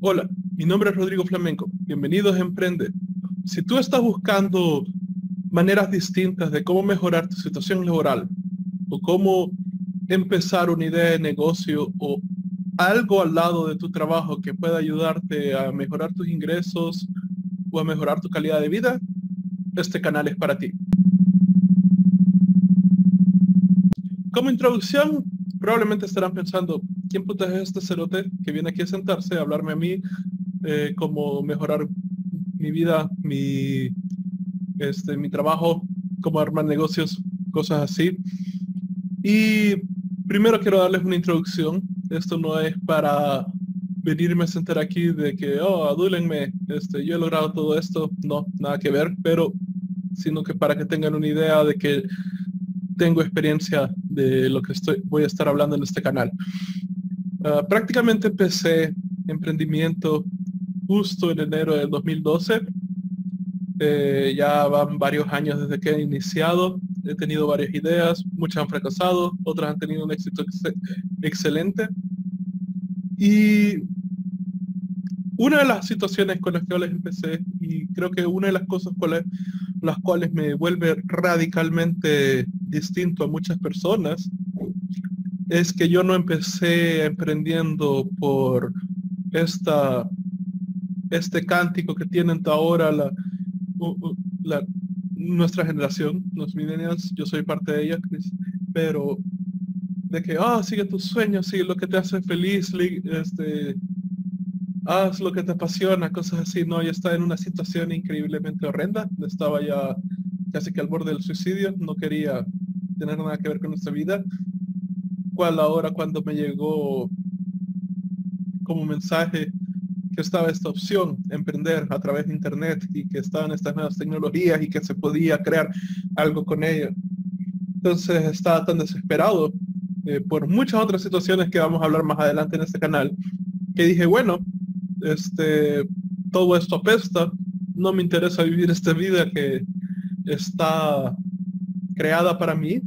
Hola, mi nombre es Rodrigo Flamenco. Bienvenidos a Emprende. Si tú estás buscando maneras distintas de cómo mejorar tu situación laboral o cómo empezar una idea de negocio o algo al lado de tu trabajo que pueda ayudarte a mejorar tus ingresos o a mejorar tu calidad de vida, este canal es para ti. Como introducción, probablemente estarán pensando, ¿quién puta es este cerote que viene aquí a sentarse a hablarme a mí eh, cómo mejorar mi vida, mi, este, mi trabajo, cómo armar negocios, cosas así? Y primero quiero darles una introducción. Esto no es para venirme a sentar aquí de que, oh, adúlenme, este, yo he logrado todo esto. No, nada que ver, pero sino que para que tengan una idea de que tengo experiencia de lo que estoy, voy a estar hablando en este canal. Ah, prácticamente empecé emprendimiento justo en enero del 2012. Eh, ya van varios años desde que he iniciado. He tenido varias ideas, muchas han fracasado, otras han tenido un éxito excelente. Y una de las situaciones con las que les empecé, y creo que una de las cosas con las cuales me vuelve radicalmente distinto a muchas personas, es que yo no empecé emprendiendo por esta, este cántico que tienen ahora la, nuestra generación, los millennials, yo soy parte de ella, pero de que, ah, sigue tus sueños, sigue lo que te hace feliz, este, haz lo que te apasiona, cosas así. No, yo estaba en una situación increíblemente horrenda. Estaba ya casi que al borde del suicidio. No quería tener nada que ver con nuestra vida. Cual ahora cuando me llegó como mensaje que estaba esta opción, emprender a través de internet y que estaban estas nuevas tecnologías y que se podía crear algo con ello. Entonces estaba tan desesperado eh, por muchas otras situaciones que vamos a hablar más adelante en este canal, que dije, bueno, este, todo esto apesta, no me interesa vivir esta vida que está creada para mí,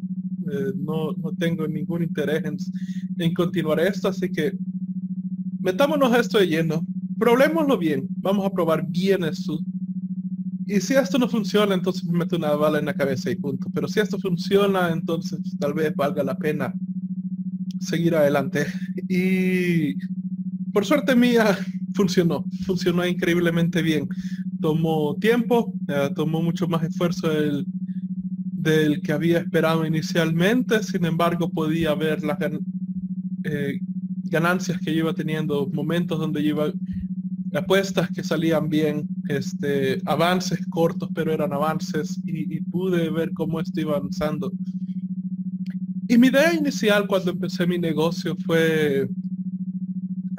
eh, no, no, tengo ningún interés en, continuar esto, así que metámonos esto de lleno, probémoslo bien, vamos a probar bien esto. Y si esto no funciona, entonces me meto una bala en la cabeza y punto. Pero si esto funciona, entonces tal vez valga la pena seguir adelante. Y por suerte mía, funcionó, funcionó increíblemente bien. Tomó tiempo, eh, tomó mucho más esfuerzo del, del, que había esperado inicialmente, sin embargo podía ver las eh, ganancias que iba teniendo, momentos donde iba apuestas que salían bien, este, avances cortos, pero eran avances y, pude ver cómo esto avanzando. Y mi idea inicial cuando empecé mi negocio fue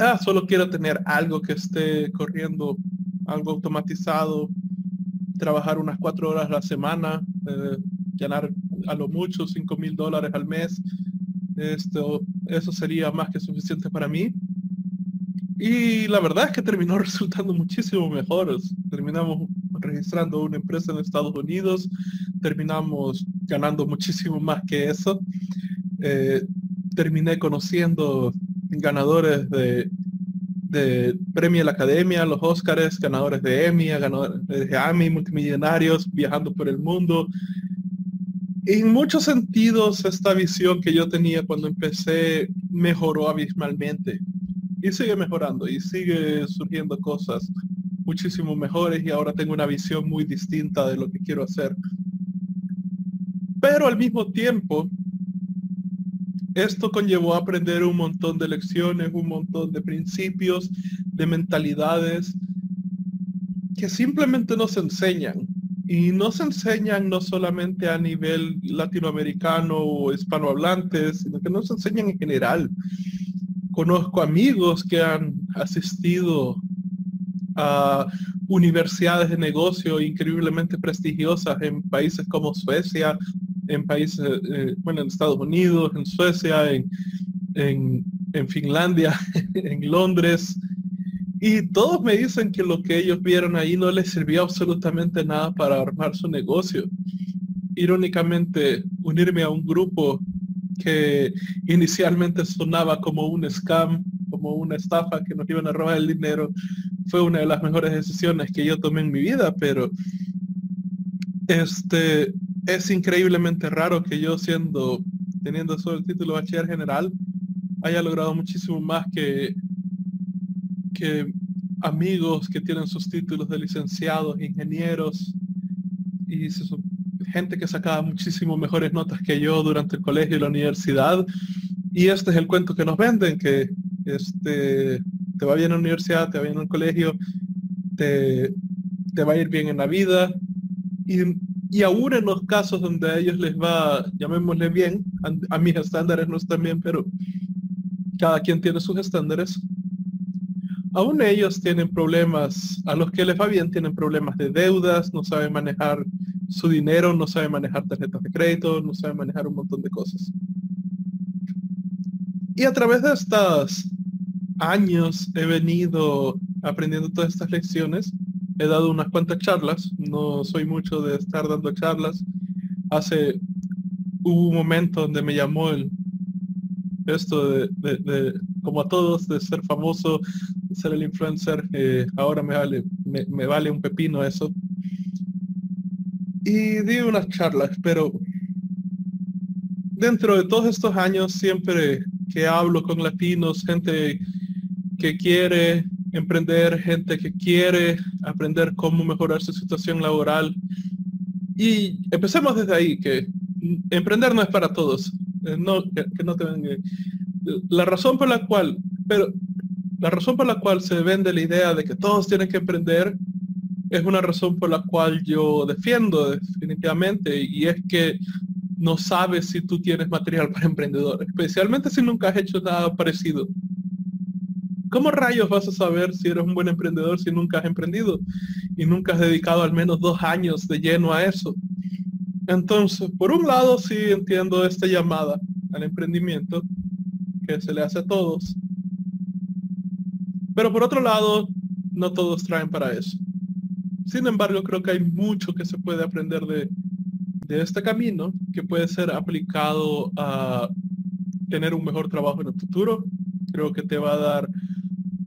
ah, solo quiero tener algo que esté corriendo, algo automatizado, trabajar unas cuatro horas a la semana, eh, ganar a lo mucho cinco mil dólares al mes. Esto, eso sería más que suficiente para mí. Y la verdad es que terminó resultando muchísimo mejor. Terminamos registrando una empresa en Estados Unidos, terminamos ganando muchísimo más que eso. Eh, terminé conociendo ganadores de, de premio a la academia, los Óscares, ganadores de Emmy, ganadores de Emmy, multimillonarios, viajando por el mundo. En muchos sentidos, esta visión que yo tenía cuando empecé mejoró abismalmente y sigue mejorando y sigue surgiendo cosas muchísimo mejores y ahora tengo una visión muy distinta de lo que quiero hacer. Pero al mismo tiempo, esto conllevó a aprender un montón de lecciones, un montón de principios, de mentalidades que simplemente no se enseñan. Y no se enseñan no solamente a nivel latinoamericano o hispanohablante, sino que no se enseñan en general. Conozco amigos que han asistido a universidades de negocio increíblemente prestigiosas en países como Suecia, en países, eh, bueno, en Estados Unidos, en Suecia, en, en, Finlandia, en Londres. Y todos me dicen que lo que ellos vieron ahí no les sirvió absolutamente nada para armar su negocio. Irónicamente, unirme a un grupo que inicialmente sonaba como un scam como una estafa que nos iban a robar el dinero, fue una de las mejores decisiones que yo tomé en mi vida, pero este es increíblemente raro que yo siendo, teniendo solo el título de bachiller general, haya logrado muchísimo más que, amigos que tienen sus títulos de licenciados, ingenieros y gente que sacaba muchísimo mejores notas que yo durante el colegio y la universidad. Y este es el cuento que nos venden, que este, te va bien en la universidad, te va bien en el colegio, te, te va a ir bien en la vida. Y, y, aún en los casos donde a ellos les va, llamémosle bien, a, a mis estándares no están bien, pero cada quien tiene sus estándares, aún ellos tienen problemas, a los que les va bien tienen problemas de deudas, no saben manejar su dinero, no saben manejar tarjetas de crédito, no saben manejar un montón de cosas. Y a través de estos años he venido aprendiendo todas estas lecciones. He dado unas cuantas charlas, no soy mucho de estar dando charlas. Hace hubo un momento donde me llamó el esto de, como a todos, de ser famoso, ser el influencer, eh, ahora me vale, me, vale un pepino eso. Y di unas charlas, pero dentro de todos estos años, siempre que hablo con latinos, gente que quiere emprender, gente que quiere aprender cómo mejorar su situación laboral. Y empecemos desde ahí, que emprender no es para todos. Eh, no, que, no te. La razón por la cual, pero la razón por la cual se vende la idea de que todos tienen que emprender es una razón por la cual yo defiendo definitivamente y es que no sabes si tú tienes material para emprendedor, especialmente si nunca has hecho nada parecido. ¿Cómo rayos vas a saber si eres un buen emprendedor si nunca has emprendido y nunca has dedicado al menos dos años de lleno a eso? Entonces, por un lado sí entiendo esta llamada al emprendimiento que se le hace a todos, pero por otro lado, no todos traen para eso. Sin embargo, creo que hay mucho que se puede aprender de, este camino que puede ser aplicado a tener un mejor trabajo en el futuro. Creo que te va a dar,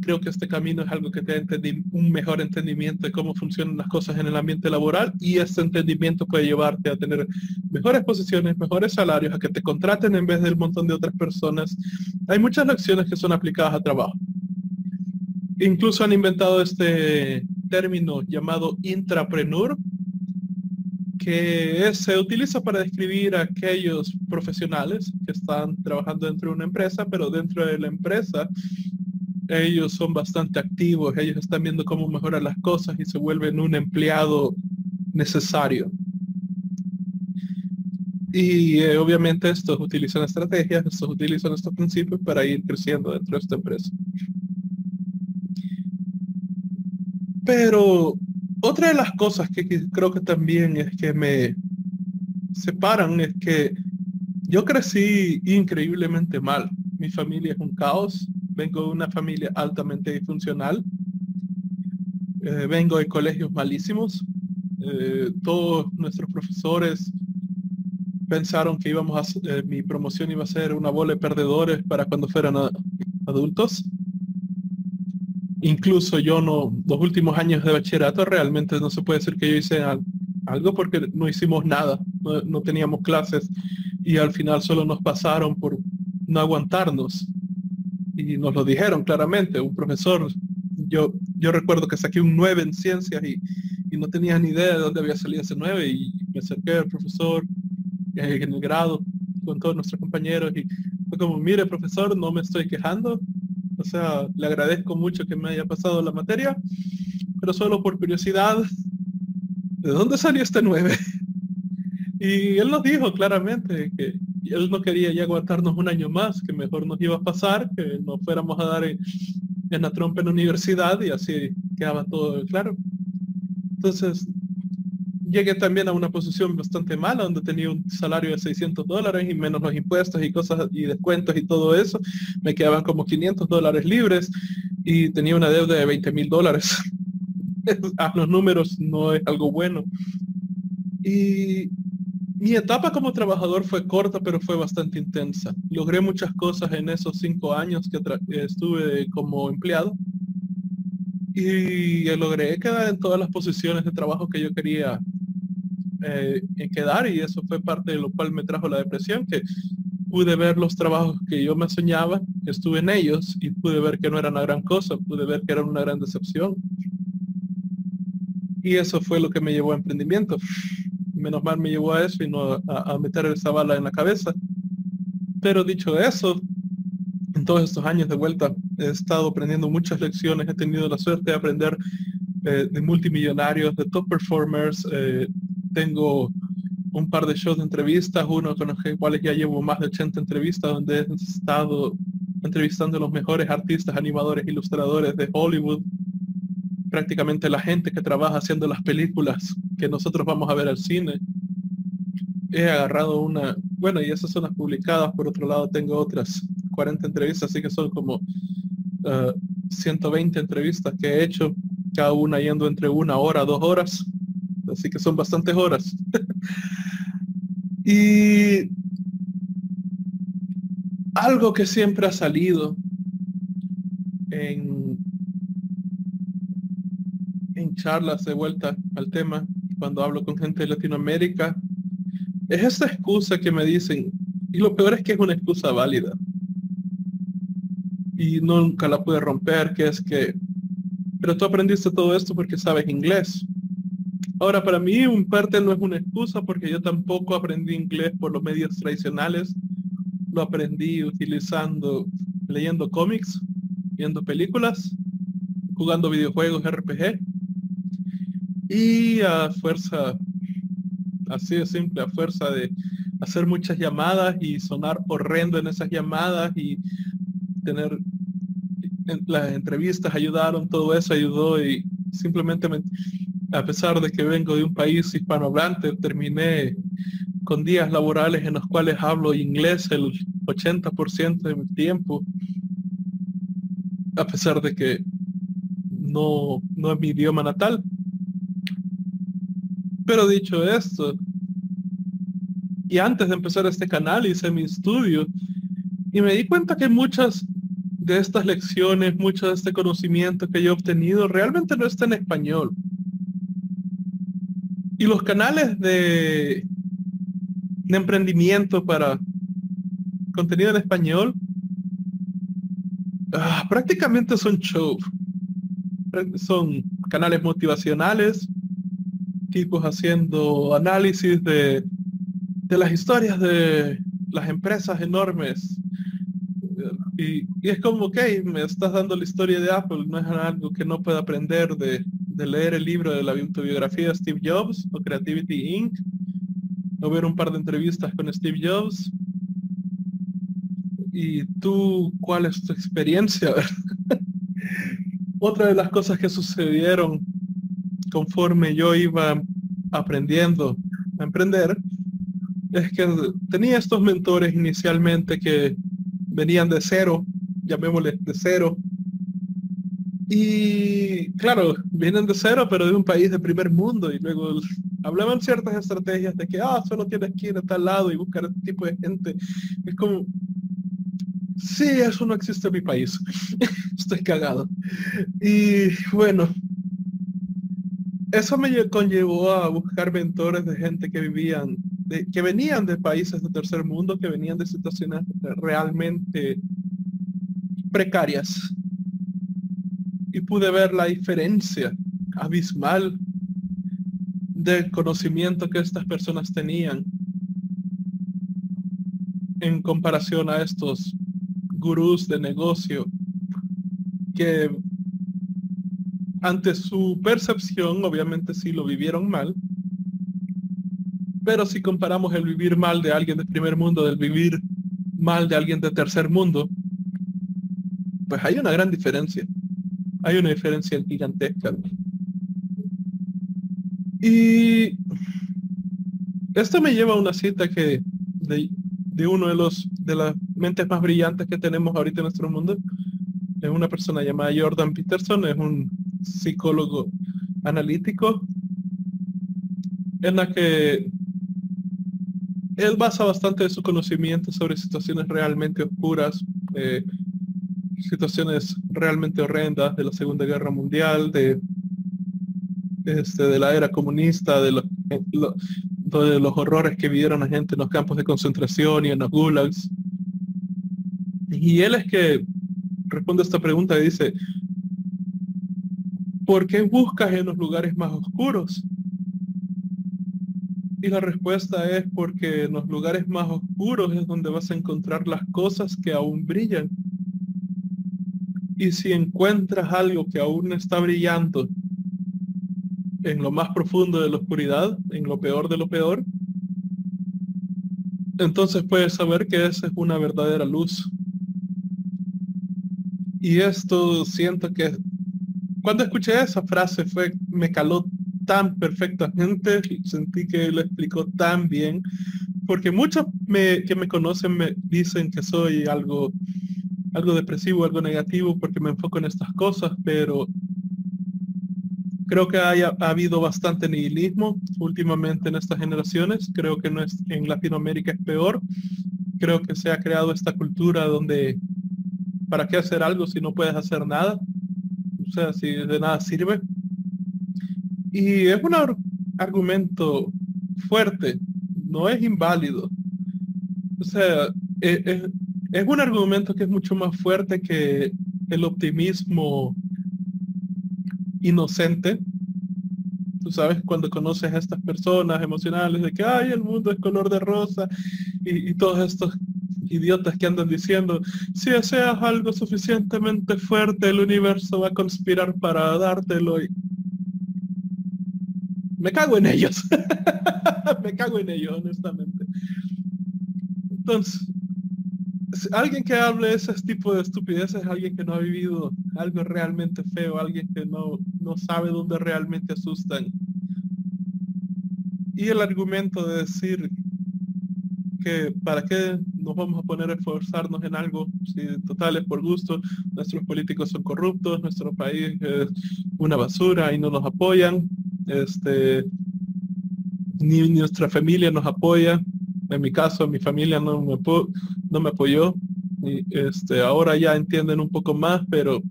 creo que este camino es algo que te da un mejor entendimiento de cómo funcionan las cosas en el ambiente laboral y este entendimiento puede llevarte a tener mejores posiciones, mejores salarios, a que te contraten en vez del montón de otras personas. Hay muchas lecciones que son aplicadas a trabajo incluso han inventado este término llamado intrapreneur, que se utiliza para describir a aquellos profesionales que están trabajando dentro de una empresa, pero dentro de la empresa ellos son bastante activos, ellos están viendo cómo mejorar las cosas y se vuelven un empleado necesario. Y eh, obviamente estos utilizan estrategias, estos utilizan estos principios para ir creciendo dentro de esta empresa. Pero otra de las cosas que creo que también es que me separan es que yo crecí increíblemente mal. Mi familia es un caos. Vengo de una familia altamente disfuncional. Eh, vengo de colegios malísimos. Eh, todos nuestros profesores pensaron que íbamos a eh, mi promoción iba a ser una bola de perdedores para cuando fueran adultos incluso yo no, los últimos años de bachillerato realmente no se puede decir que yo hice algo porque no hicimos nada, no, teníamos clases y al final solo nos pasaron por no aguantarnos. Y nos lo dijeron claramente, un profesor, yo, yo recuerdo que saqué un 9 en ciencias y, no tenía ni idea de dónde había salido ese 9 y me acerqué al profesor eh, en el grado con todos nuestros compañeros y fue como, mire profesor, no me estoy quejando, o sea, le agradezco mucho que me haya pasado la materia, pero solo por curiosidad, ¿de dónde salió este 9? Y él nos dijo claramente que él no quería ya aguantarnos un año más, que mejor nos iba a pasar, que nos fuéramos a dar en, en la trompa en la universidad y así quedaba todo claro. Entonces, llegué también a una posición bastante mala, donde tenía un salario de 600 dólares y menos los impuestos y cosas y descuentos y todo eso. Me quedaban como 500 dólares libres y tenía una deuda de 20 mil dólares. a los números no es algo bueno. Y mi etapa como trabajador fue corta, pero fue bastante intensa. Logré muchas cosas en esos cinco años que estuve como empleado y logré quedar en todas las posiciones de trabajo que yo quería eh, quedar y eso fue parte de lo cual me trajo la depresión, que pude ver los trabajos que yo me soñaba, estuve en ellos y pude ver que no era una gran cosa, pude ver que era una gran decepción. Y eso fue lo que me llevó a emprendimiento. Menos mal me llevó a eso y no a, a meter esa bala en la cabeza. Pero dicho eso, en todos estos años de vuelta he estado aprendiendo muchas lecciones, he tenido la suerte de aprender eh, de multimillonarios, de top performers. Eh, tengo un par de shows de entrevistas, uno con los cuales ya llevo más de 80 entrevistas, donde he estado entrevistando a los mejores artistas, animadores, ilustradores de Hollywood, prácticamente la gente que trabaja haciendo las películas que nosotros vamos a ver al cine. He agarrado una, bueno, y esas son las publicadas, por otro lado tengo otras 40 entrevistas, así que son como 120 eh, entrevistas que he hecho, cada una yendo entre una hora, dos horas, así que son bastantes horas. y algo que siempre ha salido en, en charlas de vuelta al tema, cuando hablo con gente de Latinoamérica, es esta excusa que me dicen, y lo peor es que es una excusa válida y nunca la pude romper, que es que, pero tú aprendiste todo esto porque sabes inglés. Ahora, para mí, un parte no es una excusa porque yo tampoco aprendí inglés por los medios tradicionales. Lo aprendí utilizando, leyendo cómics, viendo películas, jugando videojuegos RPG. Y a fuerza, así de simple, a fuerza de hacer muchas llamadas y sonar horrendo en esas llamadas y tener las entrevistas ayudaron, todo eso ayudó y simplemente a pesar de que vengo de un país hispanohablante, terminé con días laborales en los cuales hablo inglés el 80% de mi tiempo, a pesar de que no, no es mi idioma natal. Pero dicho esto, y antes de empezar este canal hice mi estudio y me di cuenta que muchas de estas lecciones, mucho de este conocimiento que yo he obtenido realmente no está en español. Y los canales de, de emprendimiento para contenido en español ah, prácticamente son show. Son canales motivacionales, tipos haciendo análisis de, de las historias de las empresas enormes y, es como, ok, me estás dando la historia de Apple, no es algo que no pueda aprender de, leer el libro de la autobiografía de Steve Jobs o Creativity Inc. O ver un par de entrevistas con Steve Jobs. ¿Y tú cuál es tu experiencia? Otra de las cosas que sucedieron conforme yo iba aprendiendo a emprender es que tenía estos mentores inicialmente que venían de cero, llamémosle de cero. Y claro, vienen de cero, pero de un país de primer mundo. Y luego hablaban ciertas estrategias de que, ah, solo tienes que ir a tal lado y buscar este tipo de gente. Es como, sí, eso no existe en mi país. Estoy cagado. Y bueno, eso me conllevó a buscar mentores de gente que vivían que venían de países de tercer mundo, que venían de situaciones realmente precarias. Y pude ver la diferencia abismal del conocimiento que estas personas tenían en comparación a estos gurús de negocio que ante su percepción, obviamente sí lo vivieron mal, pero si comparamos el vivir mal de alguien de primer mundo del vivir mal de alguien de tercer mundo, pues hay una gran diferencia. Hay una diferencia gigantesca. Y esto me lleva a una cita que de, uno de los de las mentes más brillantes que tenemos ahorita en nuestro mundo. Es una persona llamada Jordan Peterson, es un psicólogo analítico en la que él basa bastante de su conocimiento sobre situaciones realmente oscuras, eh, situaciones realmente horrendas de la Segunda Guerra Mundial, de, este, de la era comunista, de, de los horrores que vivieron la gente en los campos de concentración y en los gulags. Y él es que responde a esta pregunta y dice, ¿por qué buscas en los lugares más oscuros? Y la respuesta es porque en los lugares más oscuros es donde vas a encontrar las cosas que aún brillan. Y si encuentras algo que aún está brillando en lo más profundo de la oscuridad, en lo peor de lo peor, entonces puedes saber que esa es una verdadera luz. Y esto siento que cuando escuché esa frase fue, me caló tan perfectamente, sentí que lo explicó tan bien, porque muchos que me conocen me dicen que soy algo, algo depresivo, algo negativo, porque me enfoco en estas cosas, pero creo que haya, ha habido bastante nihilismo últimamente en estas generaciones, creo que no es, en Latinoamérica es peor, creo que se ha creado esta cultura donde ¿para qué hacer algo si no puedes hacer nada? O sea, si de nada sirve. Y es un argumento fuerte, no es inválido. O sea, e-, e-, es, un argumento que es mucho más fuerte que el optimismo inocente. Tú sabes, cuando conoces a estas personas emocionales de que, ay, el mundo es color de rosa y, y todos estos idiotas que andan diciendo, si deseas algo suficientemente fuerte, el universo va a conspirar para dártelo. Y me cago en ellos. me cago en ellos, honestamente. Entonces, alguien que hable ese tipo de estupideces es alguien que no ha vivido algo realmente feo, alguien que no, no sabe dónde realmente asustan. Y el argumento de decir que para qué nos vamos a poner a esforzarnos en algo si total es por gusto, nuestros políticos son corruptos, nuestro país es una basura y no nos apoyan, este, ni nuestra familia nos apoya. En mi caso, mi familia no me, apoyó. Y este, ahora ya entienden un poco más, pero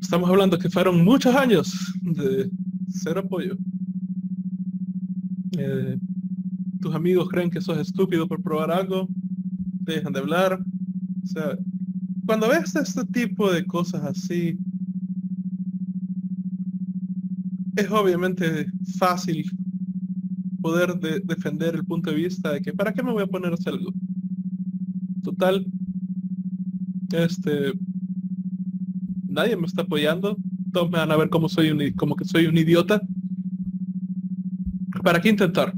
estamos hablando que fueron muchos años de ser apoyo. Eh, tus amigos creen que sos estúpido por probar algo, dejan de hablar. O sea, cuando ves este tipo de cosas así, es obviamente fácil poder defender el punto de vista de que ¿para qué me voy a poner a hacer? Total, este, nadie me está apoyando, todos me van a ver como soy un, como que soy un idiota. ¿Para qué intentar?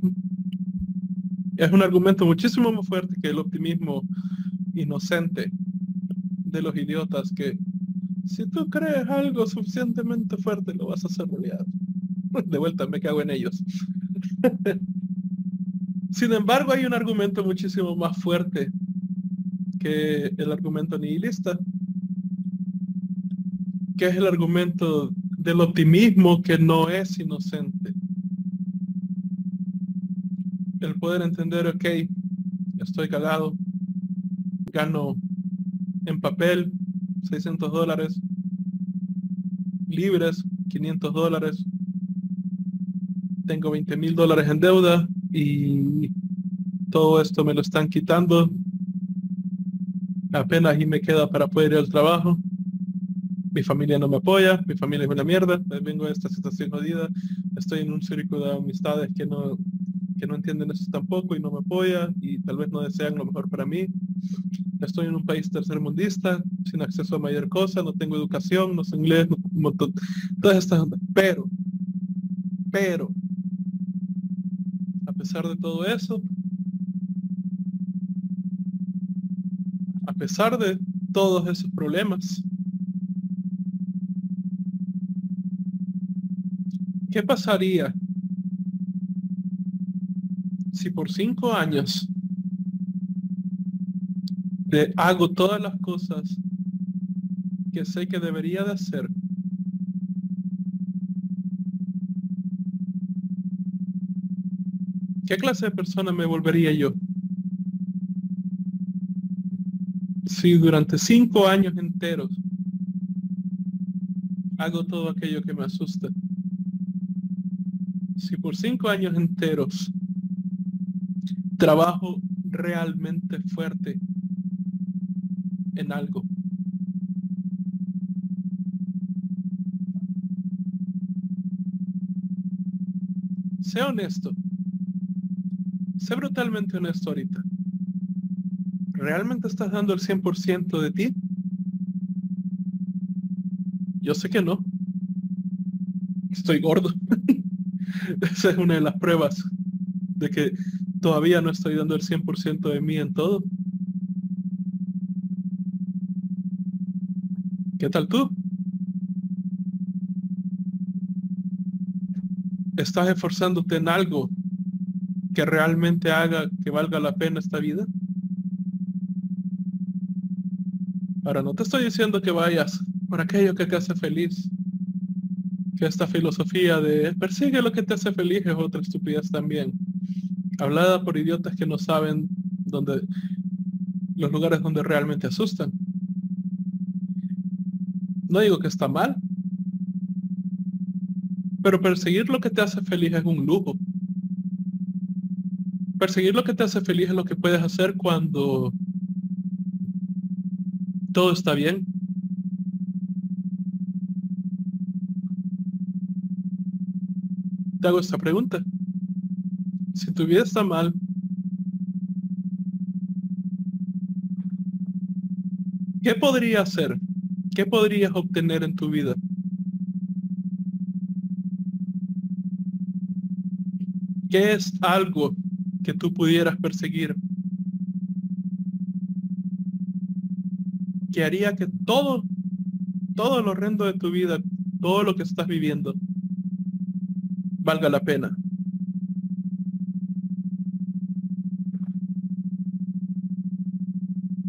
Es un argumento muchísimo más fuerte que el optimismo inocente de los idiotas que si tú crees algo suficientemente fuerte lo vas a hacer realidad. de vuelta me cago en ellos. Sin embargo, hay un argumento muchísimo más fuerte que el argumento nihilista, que es el argumento del optimismo que no es inocente. El poder entender, ok, estoy cagado, gano en papel 600 dólares, libres 500 dólares, tengo 20 mil dólares en deuda y todo esto me lo están quitando. Apenas y me queda para poder ir al trabajo. Mi familia no me apoya, mi familia es una mierda, vengo de esta situación jodida, estoy en un círculo de amistades que no, que no entienden eso tampoco y no me apoya y tal vez no desean lo mejor para mí. Estoy en un país tercermundista, sin acceso a mayor cosa, no tengo educación, no sé inglés, no, todas estas, pero, pero, pesar de todo eso, a pesar de todos esos problemas, ¿qué pasaría si por cinco años hago todas las cosas que sé que debería de hacer ¿Qué clase de persona me volvería yo? Si durante cinco años enteros hago todo aquello que me asusta. Si por cinco años enteros trabajo realmente fuerte en algo. Sé honesto. Sé brutalmente honesto ahorita. ¿Realmente estás dando el 100% de ti? Yo sé que no. Estoy gordo. Esa es una de las pruebas de que todavía no estoy dando el 100% de mí en todo. ¿Qué tal tú? ¿Estás esforzándote en algo que realmente haga que valga la pena esta vida? Ahora, no te estoy diciendo que vayas por aquello que te hace feliz. Que esta filosofía de persigue lo que te hace feliz es otra estupidez también. Hablada por idiotas que no saben dónde los lugares donde realmente asustan. No digo que está mal, pero perseguir lo que te hace feliz es un lujo. Perseguir lo que te hace feliz es lo que puedes hacer cuando todo está bien. Te hago esta pregunta. Si tu vida está mal, ¿qué podría hacer? ¿Qué podrías obtener en tu vida? ¿Qué es algo que tú pudieras perseguir? Que haría que todo, todo lo horrendo de tu vida, todo lo que estás viviendo, valga la pena.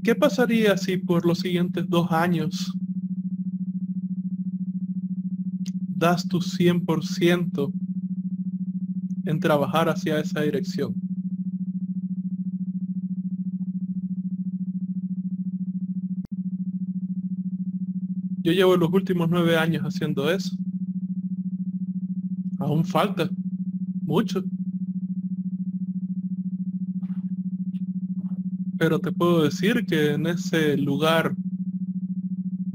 ¿Qué pasaría si por los siguientes dos años das tu 100% en trabajar hacia esa dirección? Yo llevo los últimos nueve años haciendo eso. Aún falta mucho. Pero te puedo decir que en ese lugar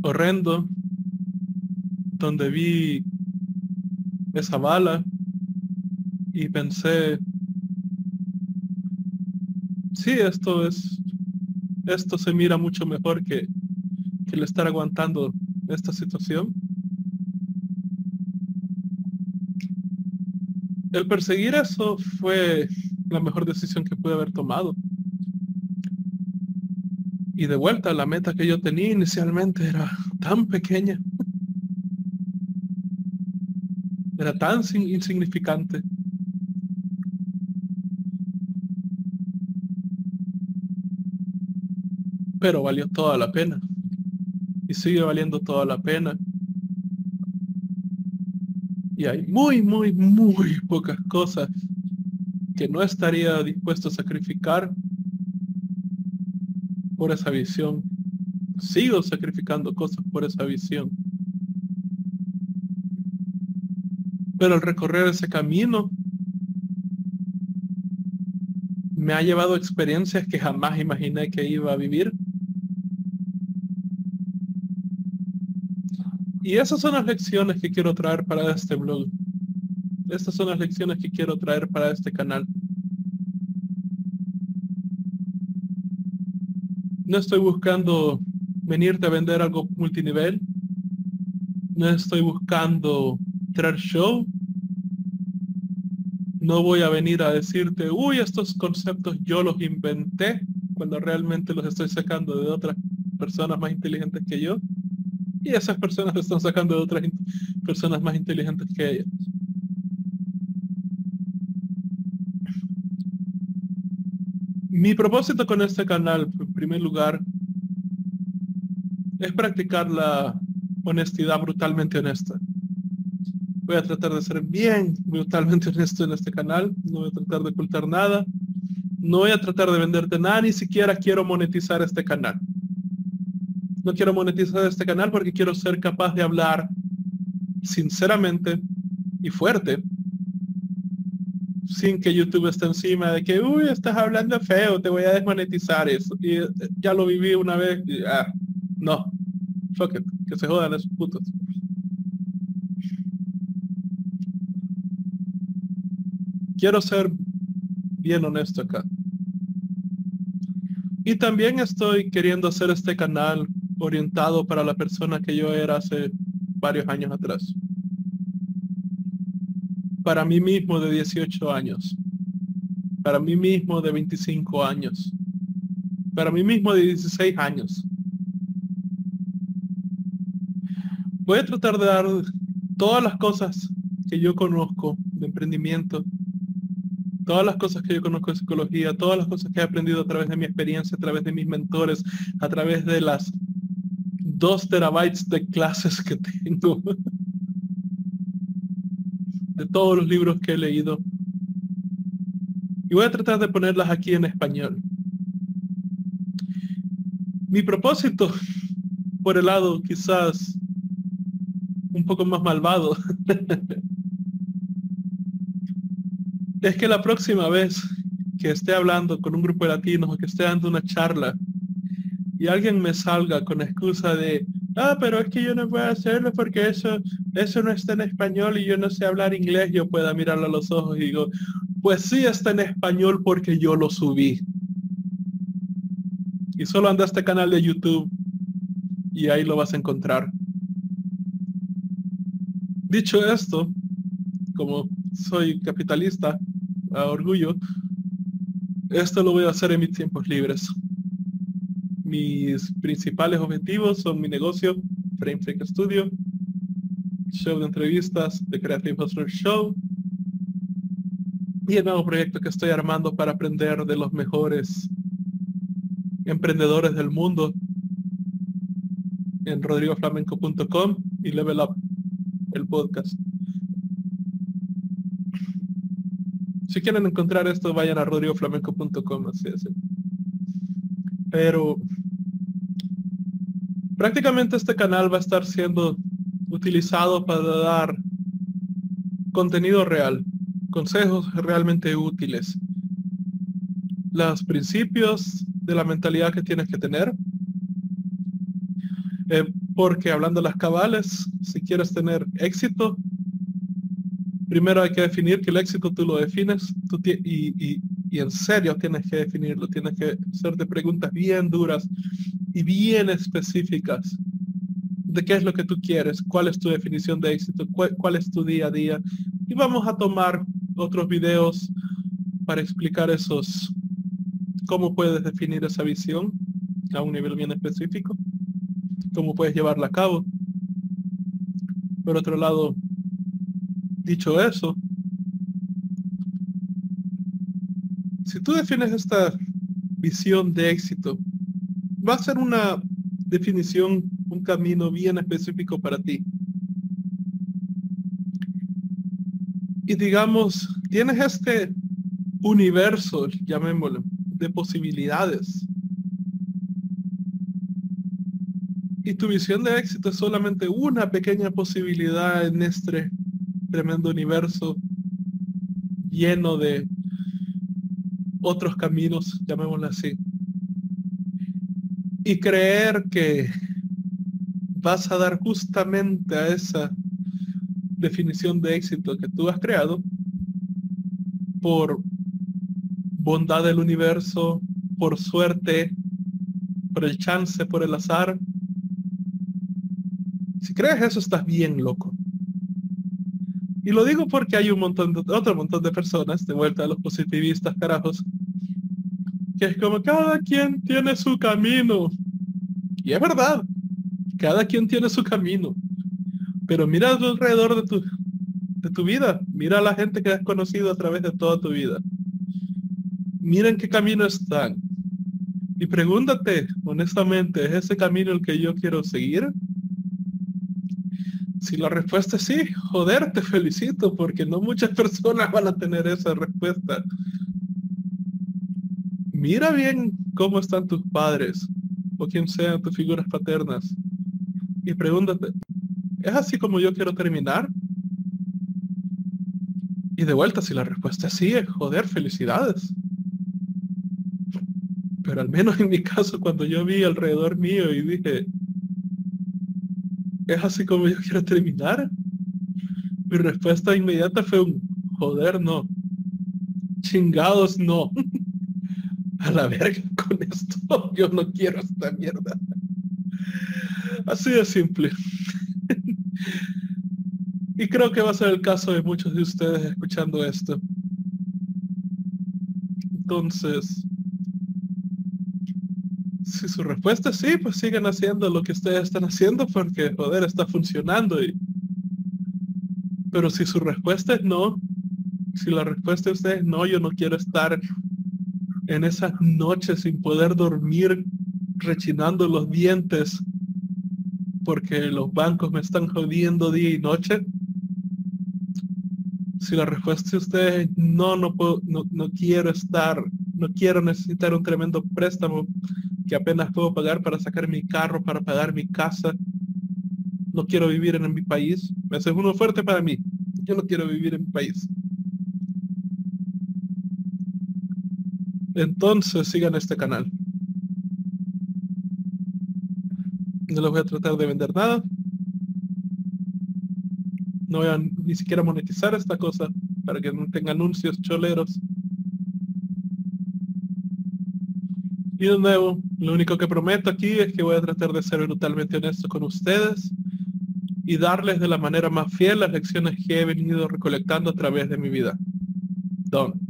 horrendo donde vi esa bala y pensé, sí, esto es, esto se mira mucho mejor que, que el estar aguantando esta situación. El perseguir eso fue la mejor decisión que pude haber tomado. Y de vuelta, la meta que yo tenía inicialmente era tan pequeña. Era tan insignificante. Pero valió toda la pena. Y sigue valiendo toda la pena. Y hay muy, muy, muy pocas cosas que no estaría dispuesto a sacrificar por esa visión. Sigo sacrificando cosas por esa visión. Pero al recorrer ese camino me ha llevado experiencias que jamás imaginé que iba a vivir. Y esas son las lecciones que quiero traer para este blog. Estas son las lecciones que quiero traer para este canal. No estoy buscando venirte a vender algo multinivel. No estoy buscando traer show. No voy a venir a decirte, uy, estos conceptos yo los inventé, cuando realmente los estoy sacando de otras personas más inteligentes que yo. Y esas personas los están sacando de otras personas más inteligentes que ellas. Mi propósito con este canal, en primer lugar, es practicar la honestidad brutalmente honesta. Voy a tratar de ser bien brutalmente honesto en este canal. No voy a tratar de ocultar nada. No voy a tratar de venderte nada, ni siquiera quiero monetizar este canal. No quiero monetizar este canal porque quiero ser capaz de hablar sinceramente y fuerte sin que YouTube esté encima de que, uy, estás hablando feo, te voy a desmonetizar eso. Y eh, ya lo viví una vez ah, no, fuck it, que se jodan esos putos. Quiero ser bien honesto acá. Y también estoy queriendo hacer este canal orientado para la persona que yo era hace varios años atrás. Para mí mismo de 18 años, para mí mismo de 25 años, para mí mismo de 16 años. Voy a tratar de dar todas las cosas que yo conozco de emprendimiento, todas las cosas que yo conozco de psicología, todas las cosas que he aprendido a través de mi experiencia, a través de mis mentores, a través de las dos terabytes de clases que tengo. de todos los libros que he leído. Y voy a tratar de ponerlas aquí en español. Mi propósito, por el lado quizás un poco más malvado, es que la próxima vez que esté hablando con un grupo de latinos o que esté dando una charla y alguien me salga con excusa de, ah, pero es que yo no puedo hacerlo porque eso, eso no está en español y yo no sé hablar inglés, yo pueda mirarlo a los ojos y digo, pues sí está en español porque yo lo subí. Y solo anda a este canal de YouTube y ahí lo vas a encontrar. Dicho esto, como soy capitalista a orgullo, esto lo voy a hacer en mis tiempos libres mis principales objetivos son mi negocio, Frame Studio, show de entrevistas, The Creative Hustler Show, y el nuevo proyecto que estoy armando para aprender de los mejores emprendedores del mundo en rodrigoflamenco.com y Level Up, el podcast. Si quieren encontrar esto, vayan a rodrigoflamenco.com, así es. Pero prácticamente este canal va a estar siendo utilizado para dar contenido real, consejos realmente útiles, los principios de la mentalidad que tienes que tener, eh, porque hablando de las cabales, si quieres tener éxito, primero hay que definir que el éxito tú lo defines y, y en serio tienes que definirlo, tienes que hacerte preguntas bien duras y bien específicas de qué es lo que tú quieres, cuál es tu definición de éxito, cuál, es tu día a día. Y vamos a tomar otros videos para explicar esos, cómo puedes definir esa visión a un nivel bien específico, cómo puedes llevarla a cabo. Por otro lado, dicho eso, si tú defines esta visión de éxito va a ser una definición, un camino bien específico para ti. Y digamos, tienes este universo, llamémoslo, de posibilidades. Y tu visión de éxito es solamente una pequeña posibilidad en este tremendo universo lleno de otros caminos, llamémoslo así y creer que vas a dar justamente a esa definición de éxito que tú has creado por bondad del universo, por suerte, por el chance, por el azar. Si crees eso, estás bien loco. Y lo digo porque hay un montón de, otro montón de personas, de vuelta a los positivistas, carajos, es como cada quien tiene su camino. Y es verdad, cada quien tiene su camino. Pero mira alrededor de tu, de tu vida, mira a la gente que has conocido a través de toda tu vida. Mira en qué camino están. Y pregúntate, honestamente, ¿es ese camino el que yo quiero seguir? si la respuesta es sí, joder, te felicito, porque no muchas personas van a tener esa respuesta. Mira bien cómo están tus padres o quien sean tus figuras paternas y pregúntate, ¿es así como yo quiero terminar? Y de vuelta, si la respuesta es sí, joder, felicidades. Pero al menos en mi caso, cuando yo vi alrededor mío y dije, ¿es así como yo quiero terminar? Mi respuesta inmediata fue un, joder, no. Chingados, no. A la verga con esto. Yo no quiero esta mierda. Así de simple. y creo que va a ser el caso de muchos de ustedes escuchando esto. Entonces, si su respuesta es sí, pues sigan haciendo lo que ustedes están haciendo porque, joder, está funcionando. Y... Pero si su respuesta es no, si la respuesta de ustedes es no, yo no quiero estar en esas noches sin poder dormir, rechinando los dientes, porque los bancos me están jodiendo día y noche. Si la respuesta de ustedes es no, no puedo, no, no quiero estar, no quiero necesitar un tremendo préstamo que apenas puedo pagar para sacar mi carro, para pagar mi casa. No quiero vivir en mi país. Ese es uno fuerte para mí. Yo no quiero vivir en mi país. Entonces sigan este canal. No les voy a tratar de vender nada. No voy a ni siquiera monetizar esta cosa para que no tenga anuncios choleros. Y de nuevo, lo único que prometo aquí es que voy a tratar de ser brutalmente honesto con ustedes y darles de la manera más fiel las lecciones que he venido recolectando a través de mi vida. Don.